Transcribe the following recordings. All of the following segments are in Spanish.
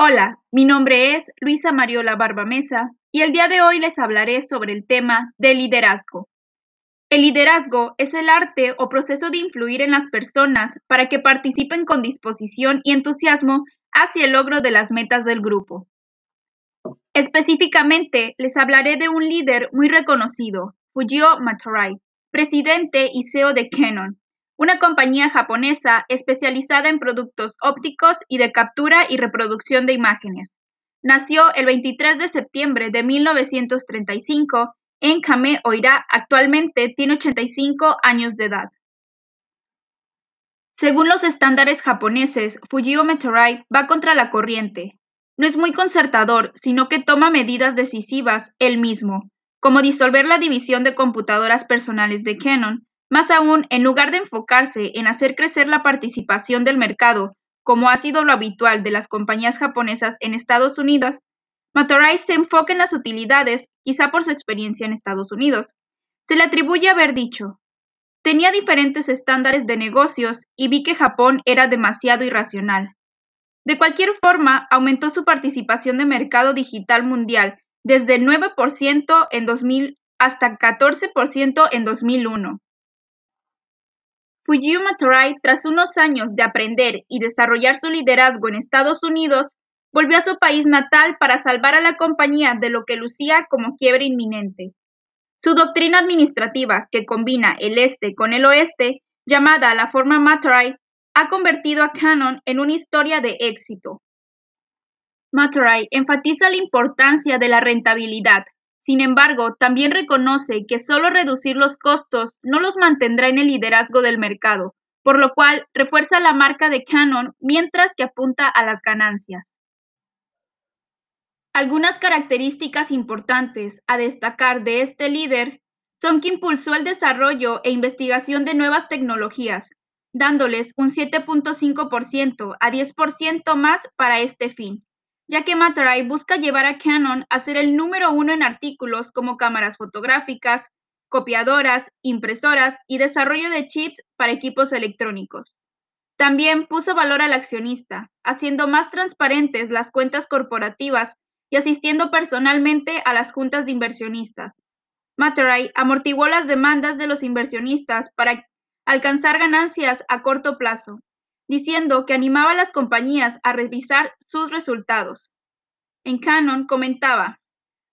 Hola, mi nombre es Luisa Mariola Barbamesa y el día de hoy les hablaré sobre el tema del liderazgo. El liderazgo es el arte o proceso de influir en las personas para que participen con disposición y entusiasmo hacia el logro de las metas del grupo. Específicamente, les hablaré de un líder muy reconocido, Fujio Matorai, presidente y CEO de Canon, una compañía japonesa especializada en productos ópticos y de captura y reproducción de imágenes. Nació el 23 de septiembre de 1935 en Kame Oira. Actualmente tiene 85 años de edad. Según los estándares japoneses, Fujio Metorai va contra la corriente. No es muy concertador, sino que toma medidas decisivas él mismo, como disolver la división de computadoras personales de Canon, más aún, en lugar de enfocarse en hacer crecer la participación del mercado, como ha sido lo habitual de las compañías japonesas en Estados Unidos, Matorai se enfoca en las utilidades, quizá por su experiencia en Estados Unidos. Se le atribuye haber dicho, tenía diferentes estándares de negocios y vi que Japón era demasiado irracional. De cualquier forma, aumentó su participación de mercado digital mundial desde el 9% en 2000 hasta 14% en 2001. Fujio Matorai, tras unos años de aprender y desarrollar su liderazgo en Estados Unidos, volvió a su país natal para salvar a la compañía de lo que lucía como quiebre inminente. Su doctrina administrativa, que combina el este con el oeste, llamada la forma Matorai, ha convertido a Canon en una historia de éxito. Matorai enfatiza la importancia de la rentabilidad, sin embargo, también reconoce que solo reducir los costos no los mantendrá en el liderazgo del mercado, por lo cual refuerza la marca de Canon mientras que apunta a las ganancias. Algunas características importantes a destacar de este líder son que impulsó el desarrollo e investigación de nuevas tecnologías, dándoles un 7.5% a 10% más para este fin, ya que Matarai busca llevar a Canon a ser el número uno en artículos como cámaras fotográficas, copiadoras, impresoras y desarrollo de chips para equipos electrónicos. También puso valor al accionista, haciendo más transparentes las cuentas corporativas y asistiendo personalmente a las juntas de inversionistas. Matarai amortiguó las demandas de los inversionistas para alcanzar ganancias a corto plazo, diciendo que animaba a las compañías a revisar sus resultados. En Canon comentaba,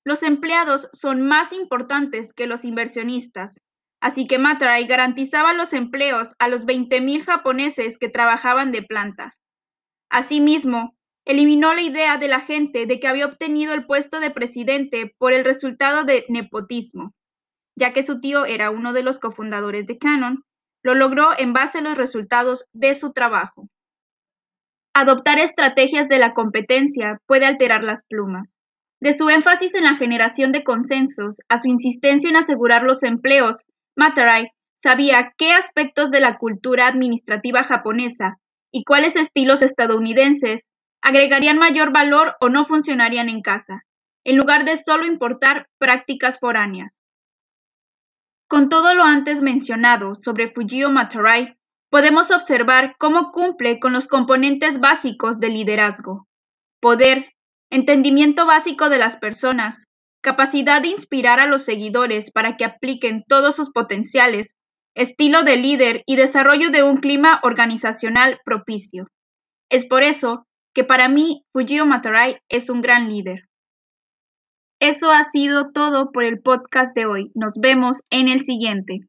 los empleados son más importantes que los inversionistas, así que Matarai garantizaba los empleos a los 20.000 japoneses que trabajaban de planta. Asimismo, eliminó la idea de la gente de que había obtenido el puesto de presidente por el resultado de nepotismo, ya que su tío era uno de los cofundadores de Canon lo logró en base a los resultados de su trabajo. Adoptar estrategias de la competencia puede alterar las plumas. De su énfasis en la generación de consensos a su insistencia en asegurar los empleos, Matarai sabía qué aspectos de la cultura administrativa japonesa y cuáles estilos estadounidenses agregarían mayor valor o no funcionarían en casa, en lugar de solo importar prácticas foráneas. Con todo lo antes mencionado sobre Fujio Matarai, podemos observar cómo cumple con los componentes básicos del liderazgo. Poder, entendimiento básico de las personas, capacidad de inspirar a los seguidores para que apliquen todos sus potenciales, estilo de líder y desarrollo de un clima organizacional propicio. Es por eso que para mí Fujio Matarai es un gran líder. Eso ha sido todo por el podcast de hoy. Nos vemos en el siguiente.